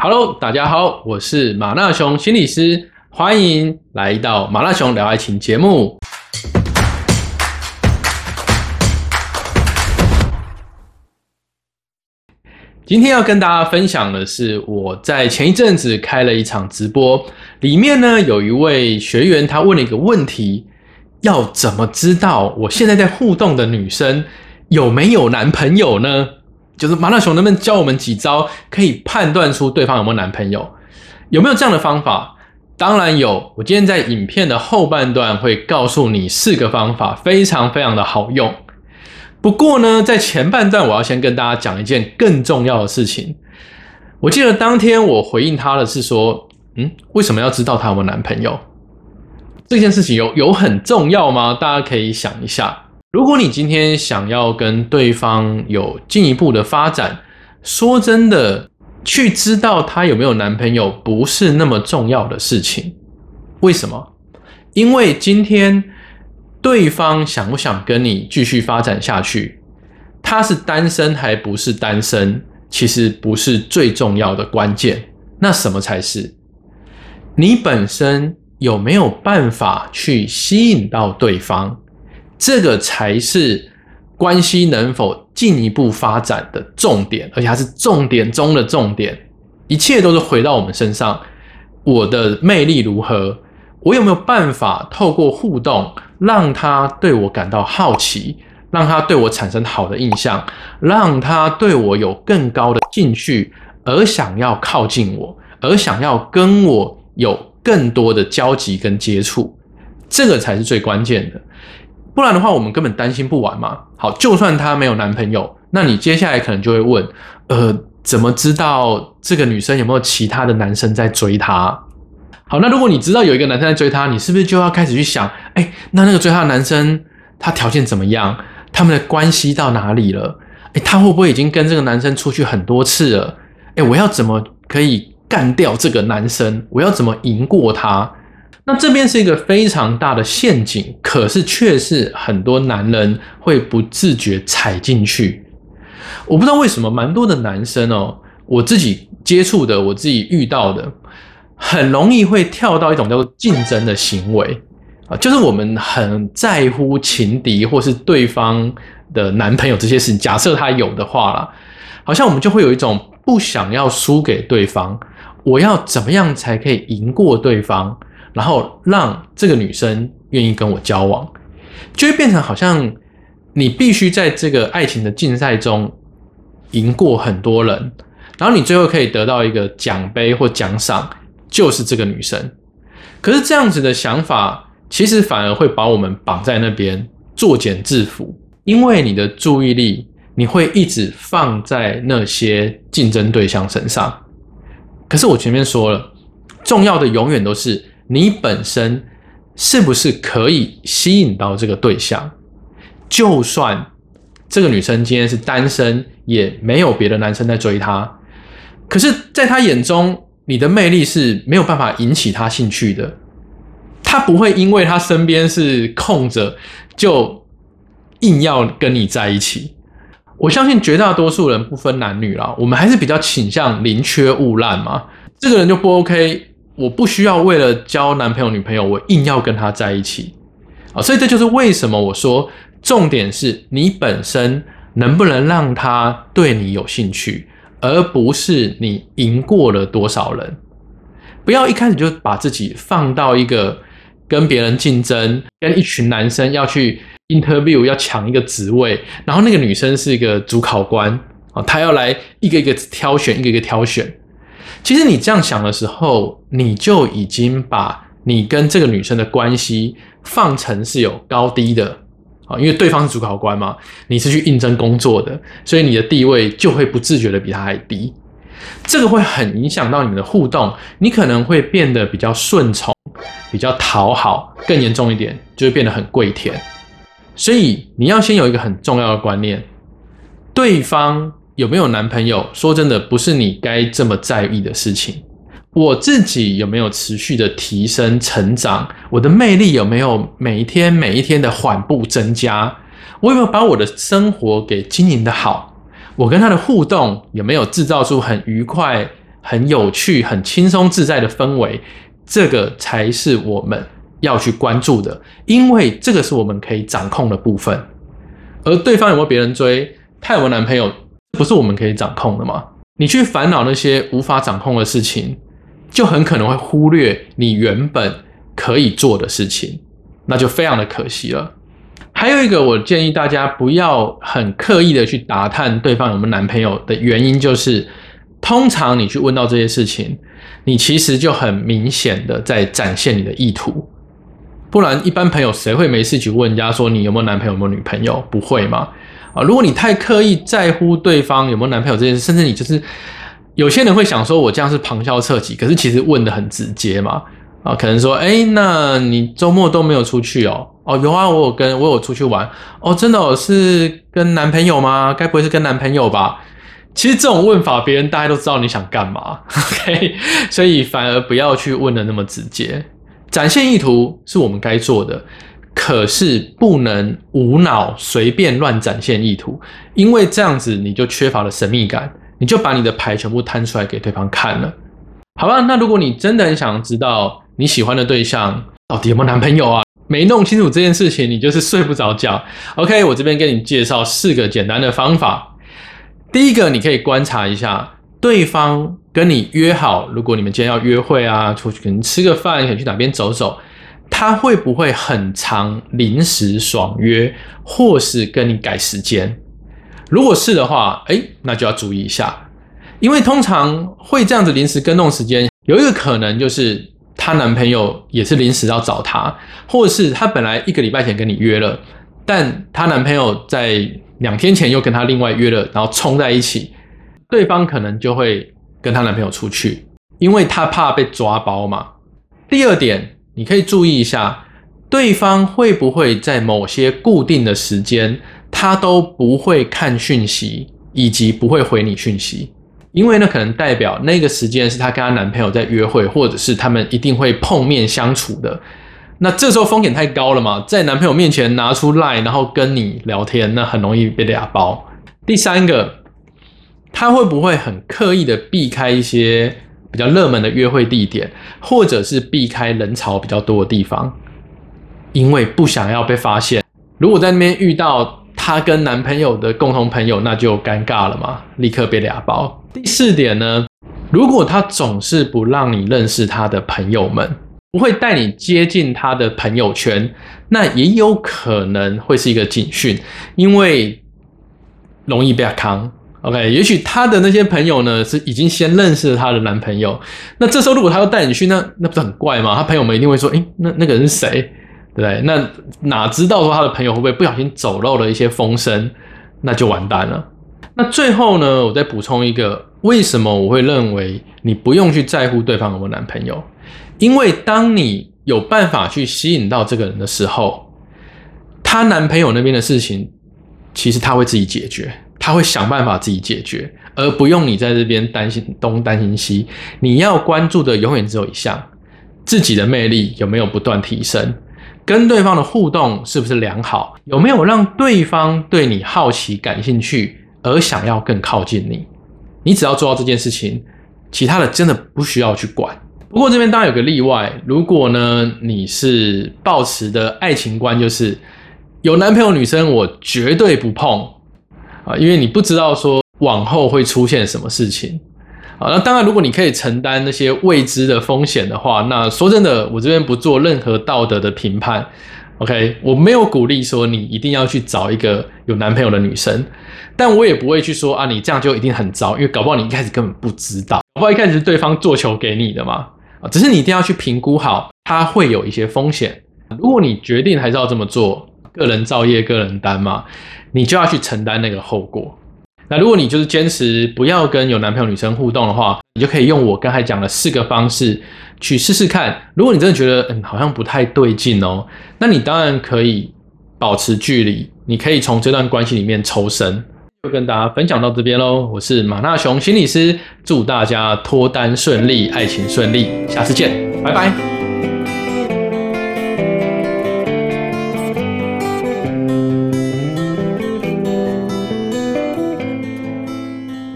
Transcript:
Hello，大家好，我是马纳熊心理师，欢迎来到马纳熊聊爱情节目。今天要跟大家分享的是，我在前一阵子开了一场直播，里面呢有一位学员，他问了一个问题：要怎么知道我现在在互动的女生有没有男朋友呢？就是麻辣熊能不能教我们几招，可以判断出对方有没有男朋友？有没有这样的方法？当然有。我今天在影片的后半段会告诉你四个方法，非常非常的好用。不过呢，在前半段我要先跟大家讲一件更重要的事情。我记得当天我回应他的是说，嗯，为什么要知道他有没有男朋友？这件事情有有很重要吗？大家可以想一下。如果你今天想要跟对方有进一步的发展，说真的，去知道他有没有男朋友不是那么重要的事情。为什么？因为今天。对方想不想跟你继续发展下去？他是单身还不是单身？其实不是最重要的关键。那什么才是？你本身有没有办法去吸引到对方？这个才是关系能否进一步发展的重点，而且还是重点中的重点。一切都是回到我们身上。我的魅力如何？我有没有办法透过互动？让他对我感到好奇，让他对我产生好的印象，让他对我有更高的兴趣，而想要靠近我，而想要跟我有更多的交集跟接触，这个才是最关键的。不然的话，我们根本担心不完嘛。好，就算她没有男朋友，那你接下来可能就会问：呃，怎么知道这个女生有没有其他的男生在追她？好，那如果你知道有一个男生在追她，你是不是就要开始去想，哎，那那个追她的男生他条件怎么样？他们的关系到哪里了？哎，他会不会已经跟这个男生出去很多次了？哎，我要怎么可以干掉这个男生？我要怎么赢过他？那这边是一个非常大的陷阱，可是却是很多男人会不自觉踩进去。我不知道为什么，蛮多的男生哦，我自己接触的，我自己遇到的。很容易会跳到一种叫做竞争的行为啊，就是我们很在乎情敌或是对方的男朋友这些事情。假设他有的话啦，好像我们就会有一种不想要输给对方，我要怎么样才可以赢过对方，然后让这个女生愿意跟我交往，就会变成好像你必须在这个爱情的竞赛中赢过很多人，然后你最后可以得到一个奖杯或奖赏。就是这个女生，可是这样子的想法，其实反而会把我们绑在那边作茧自缚，因为你的注意力你会一直放在那些竞争对象身上。可是我前面说了，重要的永远都是你本身是不是可以吸引到这个对象。就算这个女生今天是单身，也没有别的男生在追她，可是在她眼中。你的魅力是没有办法引起她兴趣的，她不会因为她身边是空着就硬要跟你在一起。我相信绝大多数人不分男女啦，我们还是比较倾向宁缺毋滥嘛。这个人就不 OK，我不需要为了交男朋友女朋友，我硬要跟他在一起啊。所以这就是为什么我说重点是你本身能不能让他对你有兴趣。而不是你赢过了多少人，不要一开始就把自己放到一个跟别人竞争，跟一群男生要去 interview 要抢一个职位，然后那个女生是一个主考官啊，她要来一个一个挑选，一个一个挑选。其实你这样想的时候，你就已经把你跟这个女生的关系放成是有高低的。啊，因为对方是主考官嘛，你是去应征工作的，所以你的地位就会不自觉的比他还低，这个会很影响到你们的互动，你可能会变得比较顺从，比较讨好，更严重一点就会变得很跪舔。所以你要先有一个很重要的观念，对方有没有男朋友，说真的不是你该这么在意的事情。我自己有没有持续的提升成长？我的魅力有没有每一天每一天的缓步增加？我有没有把我的生活给经营的好？我跟他的互动有没有制造出很愉快、很有趣、很轻松自在的氛围，这个才是我们要去关注的，因为这个是我们可以掌控的部分。而对方有没有别人追，他有没有男朋友，不是我们可以掌控的吗？你去烦恼那些无法掌控的事情，就很可能会忽略你原本可以做的事情，那就非常的可惜了。还有一个，我建议大家不要很刻意的去打探对方有没有男朋友的原因，就是通常你去问到这些事情，你其实就很明显的在展现你的意图。不然，一般朋友谁会没事去问人家说你有没有男朋友、有没有女朋友？不会吗？啊，如果你太刻意在乎对方有没有男朋友这件事，甚至你就是有些人会想说，我这样是旁敲侧击，可是其实问的很直接嘛。啊，可能说，哎，那你周末都没有出去哦？哦，有啊，我有跟我有出去玩哦，真的是跟男朋友吗？该不会是跟男朋友吧？其实这种问法，别人大家都知道你想干嘛，OK？所以反而不要去问的那么直接，展现意图是我们该做的，可是不能无脑随便乱展现意图，因为这样子你就缺乏了神秘感，你就把你的牌全部摊出来给对方看了，好吧？那如果你真的很想知道你喜欢的对象到底有没有男朋友啊？没弄清楚这件事情，你就是睡不着觉。OK，我这边给你介绍四个简单的方法。第一个，你可以观察一下对方跟你约好，如果你们今天要约会啊，出去可能吃个饭，想去哪边走走，他会不会很长临时爽约，或是跟你改时间？如果是的话，哎，那就要注意一下，因为通常会这样子临时跟动时间，有一个可能就是。她男朋友也是临时要找她，或者是她本来一个礼拜前跟你约了，但她男朋友在两天前又跟她另外约了，然后冲在一起，对方可能就会跟她男朋友出去，因为她怕被抓包嘛。第二点，你可以注意一下，对方会不会在某些固定的时间，他都不会看讯息，以及不会回你讯息。因为那可能代表那个时间是她跟她男朋友在约会，或者是他们一定会碰面相处的。那这时候风险太高了嘛，在男朋友面前拿出赖，然后跟你聊天，那很容易被俩包。第三个，他会不会很刻意的避开一些比较热门的约会地点，或者是避开人潮比较多的地方，因为不想要被发现。如果在那边遇到她跟男朋友的共同朋友，那就尴尬了嘛，立刻被俩包。第四点呢，如果他总是不让你认识他的朋友们，不会带你接近他的朋友圈，那也有可能会是一个警讯，因为容易被坑。OK，也许她的那些朋友呢是已经先认识了她的男朋友，那这时候如果她要带你去，那那不是很怪吗？她朋友们一定会说：“诶，那那个人是谁？”对？那哪知道说她的朋友会不会不小心走漏了一些风声，那就完蛋了。那最后呢，我再补充一个，为什么我会认为你不用去在乎对方有没有男朋友？因为当你有办法去吸引到这个人的时候，她男朋友那边的事情，其实他会自己解决，他会想办法自己解决，而不用你在这边担心东担心西。你要关注的永远只有一项：自己的魅力有没有不断提升，跟对方的互动是不是良好，有没有让对方对你好奇、感兴趣。而想要更靠近你，你只要做到这件事情，其他的真的不需要去管。不过这边当然有个例外，如果呢你是抱持的爱情观，就是有男朋友女生我绝对不碰啊，因为你不知道说往后会出现什么事情啊。那当然，如果你可以承担那些未知的风险的话，那说真的，我这边不做任何道德的评判。OK，我没有鼓励说你一定要去找一个有男朋友的女生，但我也不会去说啊，你这样就一定很糟，因为搞不好你一开始根本不知道，搞不好一开始是对方做球给你的嘛，啊，只是你一定要去评估好，它会有一些风险。如果你决定还是要这么做，个人造业个人担嘛，你就要去承担那个后果。那如果你就是坚持不要跟有男朋友女生互动的话，你就可以用我刚才讲的四个方式去试试看。如果你真的觉得嗯好像不太对劲哦，那你当然可以保持距离，你可以从这段关系里面抽身。就跟大家分享到这边喽，我是马纳雄心理师，祝大家脱单顺利，爱情顺利，下次见，拜拜。